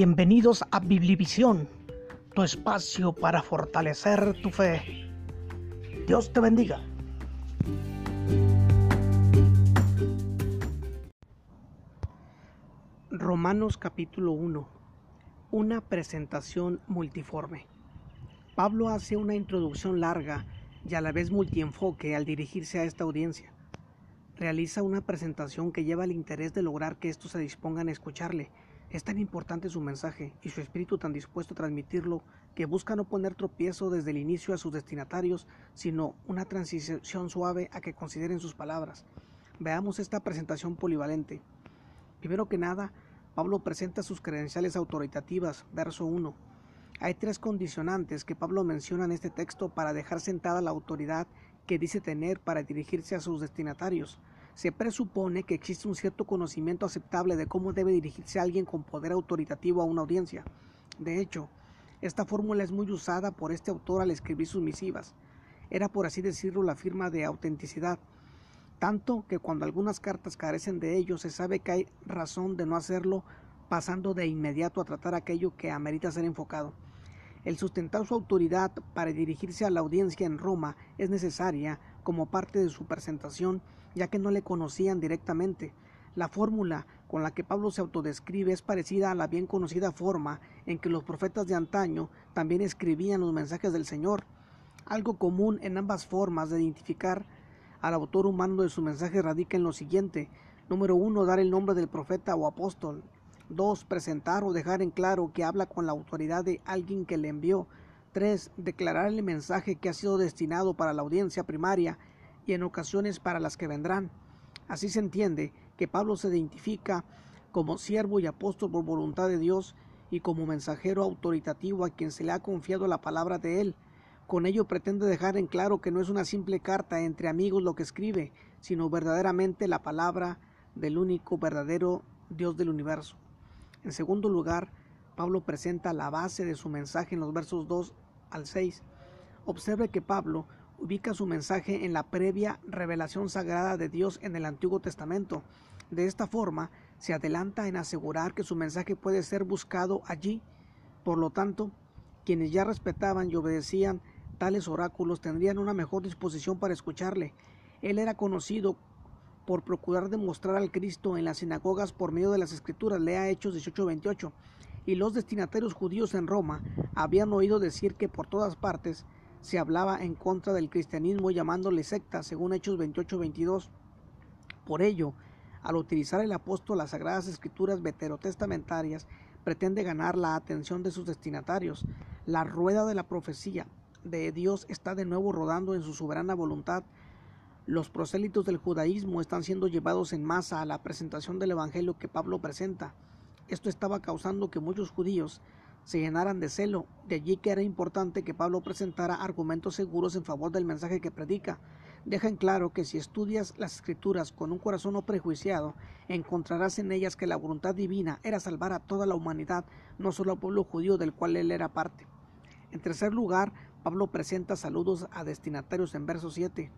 Bienvenidos a Biblivisión, tu espacio para fortalecer tu fe. Dios te bendiga. Romanos capítulo 1. Una presentación multiforme. Pablo hace una introducción larga y a la vez multienfoque al dirigirse a esta audiencia. Realiza una presentación que lleva el interés de lograr que estos se dispongan a escucharle es tan importante su mensaje y su espíritu tan dispuesto a transmitirlo que busca no poner tropiezo desde el inicio a sus destinatarios, sino una transición suave a que consideren sus palabras. Veamos esta presentación polivalente. Primero que nada, Pablo presenta sus credenciales autoritativas, verso 1. Hay tres condicionantes que Pablo menciona en este texto para dejar sentada la autoridad que dice tener para dirigirse a sus destinatarios se presupone que existe un cierto conocimiento aceptable de cómo debe dirigirse alguien con poder autoritativo a una audiencia. De hecho, esta fórmula es muy usada por este autor al escribir sus misivas. Era, por así decirlo, la firma de autenticidad, tanto que cuando algunas cartas carecen de ello se sabe que hay razón de no hacerlo pasando de inmediato a tratar aquello que amerita ser enfocado. El sustentar su autoridad para dirigirse a la audiencia en Roma es necesaria como parte de su presentación ya que no le conocían directamente. La fórmula con la que Pablo se autodescribe es parecida a la bien conocida forma en que los profetas de antaño también escribían los mensajes del Señor. Algo común en ambas formas de identificar al autor humano de su mensaje radica en lo siguiente. Número uno, dar el nombre del profeta o apóstol. Dos, presentar o dejar en claro que habla con la autoridad de alguien que le envió. Tres, declarar el mensaje que ha sido destinado para la audiencia primaria y en ocasiones para las que vendrán. Así se entiende que Pablo se identifica como siervo y apóstol por voluntad de Dios y como mensajero autoritativo a quien se le ha confiado la palabra de él. Con ello pretende dejar en claro que no es una simple carta entre amigos lo que escribe, sino verdaderamente la palabra del único verdadero Dios del universo. En segundo lugar, Pablo presenta la base de su mensaje en los versos 2 al 6. Observe que Pablo ubica su mensaje en la previa revelación sagrada de Dios en el Antiguo Testamento. De esta forma, se adelanta en asegurar que su mensaje puede ser buscado allí. Por lo tanto, quienes ya respetaban y obedecían tales oráculos tendrían una mejor disposición para escucharle. Él era conocido por procurar demostrar al Cristo en las sinagogas por medio de las Escrituras, lea Hechos 18:28, y los destinatarios judíos en Roma habían oído decir que por todas partes se hablaba en contra del cristianismo llamándole secta, según Hechos 28-22. Por ello, al utilizar el apóstol las sagradas escrituras veterotestamentarias, pretende ganar la atención de sus destinatarios. La rueda de la profecía de Dios está de nuevo rodando en su soberana voluntad. Los prosélitos del judaísmo están siendo llevados en masa a la presentación del Evangelio que Pablo presenta. Esto estaba causando que muchos judíos se llenaran de celo. De allí que era importante que Pablo presentara argumentos seguros en favor del mensaje que predica. Deja en claro que si estudias las escrituras con un corazón no prejuiciado, encontrarás en ellas que la voluntad divina era salvar a toda la humanidad, no solo al pueblo judío del cual él era parte. En tercer lugar, Pablo presenta saludos a destinatarios en verso 7.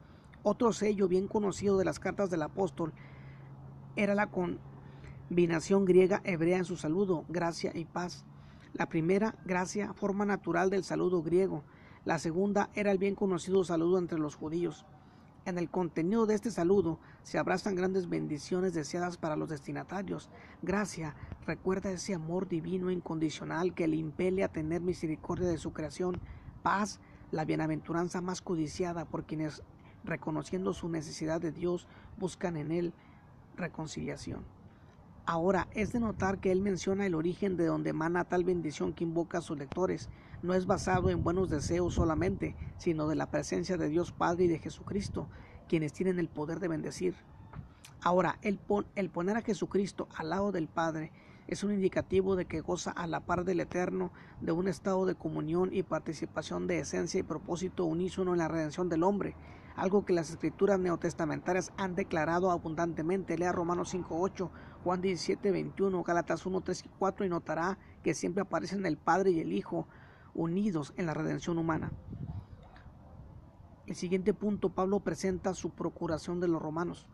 Otro sello bien conocido de las cartas del apóstol era la combinación griega hebrea en su saludo, gracia y paz. La primera, gracia, forma natural del saludo griego. La segunda era el bien conocido saludo entre los judíos. En el contenido de este saludo se abrazan grandes bendiciones deseadas para los destinatarios. Gracia recuerda ese amor divino incondicional que le impele a tener misericordia de su creación. Paz, la bienaventuranza más codiciada por quienes, reconociendo su necesidad de Dios, buscan en él reconciliación. Ahora, es de notar que él menciona el origen de donde emana tal bendición que invoca a sus lectores. No es basado en buenos deseos solamente, sino de la presencia de Dios Padre y de Jesucristo, quienes tienen el poder de bendecir. Ahora, el, el poner a Jesucristo al lado del Padre es un indicativo de que goza a la par del Eterno de un estado de comunión y participación de esencia y propósito unísono en la redención del hombre algo que las escrituras neotestamentarias han declarado abundantemente. Lea Romanos 5.8, Juan 17.21, Gálatas 1.3 y 4 y notará que siempre aparecen el Padre y el Hijo unidos en la redención humana. El siguiente punto, Pablo presenta su procuración de los romanos.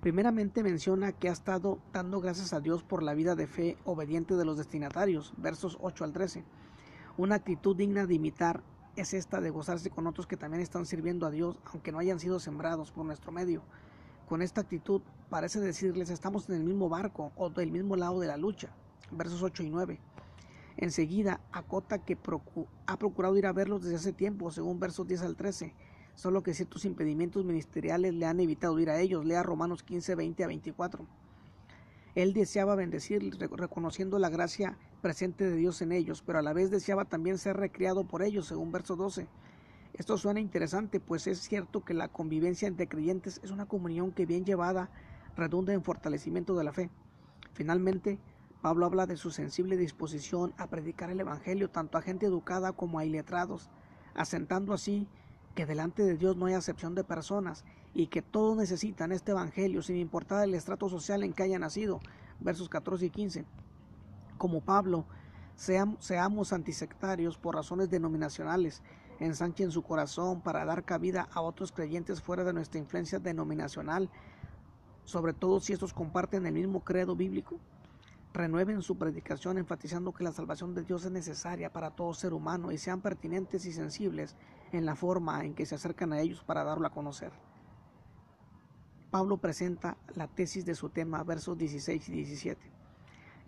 Primeramente menciona que ha estado dando gracias a Dios por la vida de fe obediente de los destinatarios, versos 8 al 13. Una actitud digna de imitar es esta de gozarse con otros que también están sirviendo a Dios, aunque no hayan sido sembrados por nuestro medio. Con esta actitud parece decirles estamos en el mismo barco o del mismo lado de la lucha, versos 8 y 9. Enseguida acota que ha procurado ir a verlos desde hace tiempo, según versos 10 al 13 solo que ciertos impedimentos ministeriales le han evitado ir a ellos. Lea Romanos 15, 20 a 24. Él deseaba bendecir, reconociendo la gracia presente de Dios en ellos, pero a la vez deseaba también ser recreado por ellos, según verso 12. Esto suena interesante, pues es cierto que la convivencia entre creyentes es una comunión que bien llevada redunda en fortalecimiento de la fe. Finalmente, Pablo habla de su sensible disposición a predicar el Evangelio tanto a gente educada como a iletrados, asentando así que delante de Dios no hay acepción de personas y que todos necesitan este Evangelio sin importar el estrato social en que haya nacido. Versos 14 y 15. Como Pablo, seamos antisectarios por razones denominacionales, ensanchen su corazón para dar cabida a otros creyentes fuera de nuestra influencia denominacional, sobre todo si estos comparten el mismo credo bíblico. Renueven su predicación enfatizando que la salvación de Dios es necesaria para todo ser humano y sean pertinentes y sensibles en la forma en que se acercan a ellos para darlo a conocer. Pablo presenta la tesis de su tema, versos 16 y 17.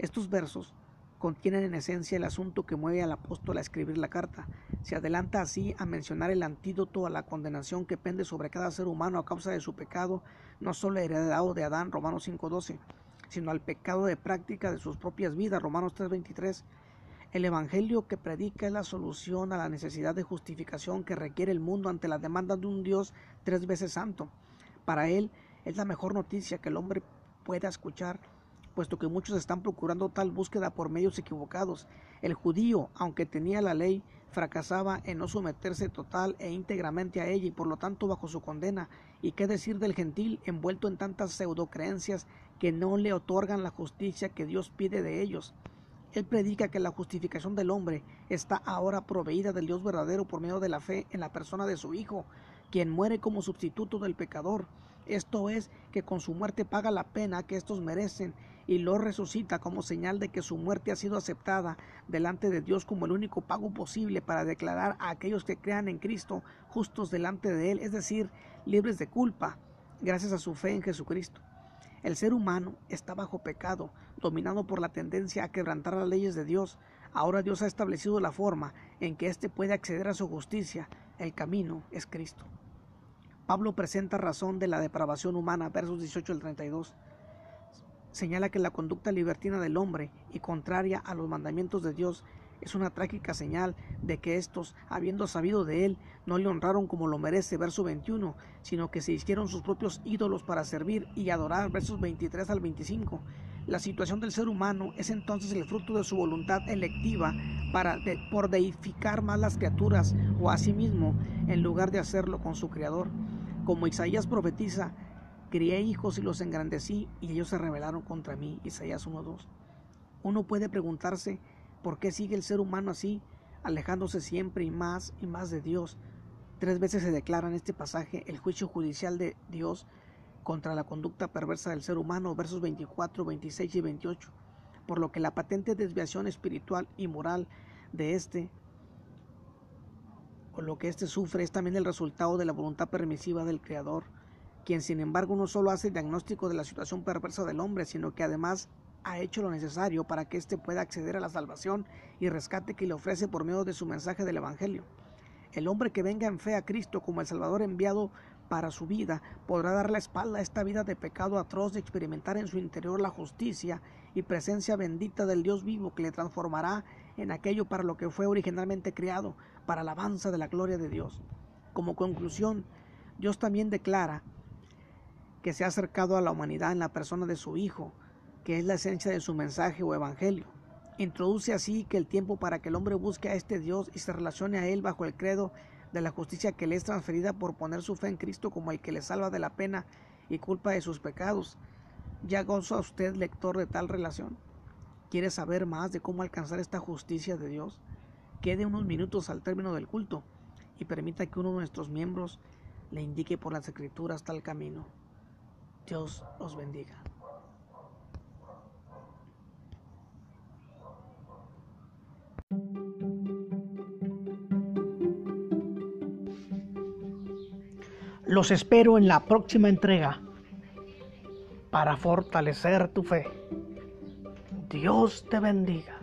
Estos versos contienen en esencia el asunto que mueve al apóstol a escribir la carta. Se adelanta así a mencionar el antídoto a la condenación que pende sobre cada ser humano a causa de su pecado, no solo heredado de Adán, Romanos 5.12, sino al pecado de práctica de sus propias vidas, Romanos 3.23, el Evangelio que predica es la solución a la necesidad de justificación que requiere el mundo ante la demanda de un Dios tres veces santo. Para él es la mejor noticia que el hombre pueda escuchar, puesto que muchos están procurando tal búsqueda por medios equivocados. El judío, aunque tenía la ley, fracasaba en no someterse total e íntegramente a ella y por lo tanto bajo su condena. ¿Y qué decir del gentil envuelto en tantas pseudocreencias que no le otorgan la justicia que Dios pide de ellos? Él predica que la justificación del hombre está ahora proveída del Dios verdadero por medio de la fe en la persona de su Hijo, quien muere como sustituto del pecador. Esto es, que con su muerte paga la pena que éstos merecen y lo resucita como señal de que su muerte ha sido aceptada delante de Dios como el único pago posible para declarar a aquellos que crean en Cristo justos delante de Él, es decir, libres de culpa, gracias a su fe en Jesucristo. El ser humano está bajo pecado, dominado por la tendencia a quebrantar las leyes de Dios. Ahora Dios ha establecido la forma en que éste puede acceder a su justicia. El camino es Cristo. Pablo presenta razón de la depravación humana, versos 18 al 32 señala que la conducta libertina del hombre y contraria a los mandamientos de Dios es una trágica señal de que estos, habiendo sabido de él, no le honraron como lo merece, verso 21, sino que se hicieron sus propios ídolos para servir y adorar, versos 23 al 25. La situación del ser humano es entonces el fruto de su voluntad electiva para por deificar más las criaturas o a sí mismo en lugar de hacerlo con su Creador. Como Isaías profetiza, crié hijos y los engrandecí y ellos se rebelaron contra mí. Isaías 1.2. Uno puede preguntarse ¿Por qué sigue el ser humano así, alejándose siempre y más y más de Dios? Tres veces se declara en este pasaje el juicio judicial de Dios contra la conducta perversa del ser humano, versos 24, 26 y 28, por lo que la patente desviación espiritual y moral de este o lo que éste sufre es también el resultado de la voluntad permisiva del Creador, quien sin embargo no solo hace diagnóstico de la situación perversa del hombre, sino que además ha hecho lo necesario para que éste pueda acceder a la salvación y rescate que le ofrece por medio de su mensaje del Evangelio. El hombre que venga en fe a Cristo como el Salvador enviado para su vida podrá dar la espalda a esta vida de pecado atroz de experimentar en su interior la justicia y presencia bendita del Dios vivo que le transformará en aquello para lo que fue originalmente creado, para alabanza de la gloria de Dios. Como conclusión, Dios también declara que se ha acercado a la humanidad en la persona de su Hijo, que es la esencia de su mensaje o evangelio. Introduce así que el tiempo para que el hombre busque a este Dios y se relacione a Él bajo el credo de la justicia que le es transferida por poner su fe en Cristo como el que le salva de la pena y culpa de sus pecados. ¿Ya goza usted, lector, de tal relación? ¿Quiere saber más de cómo alcanzar esta justicia de Dios? Quede unos minutos al término del culto y permita que uno de nuestros miembros le indique por las escrituras tal camino. Dios los bendiga. Los espero en la próxima entrega para fortalecer tu fe. Dios te bendiga.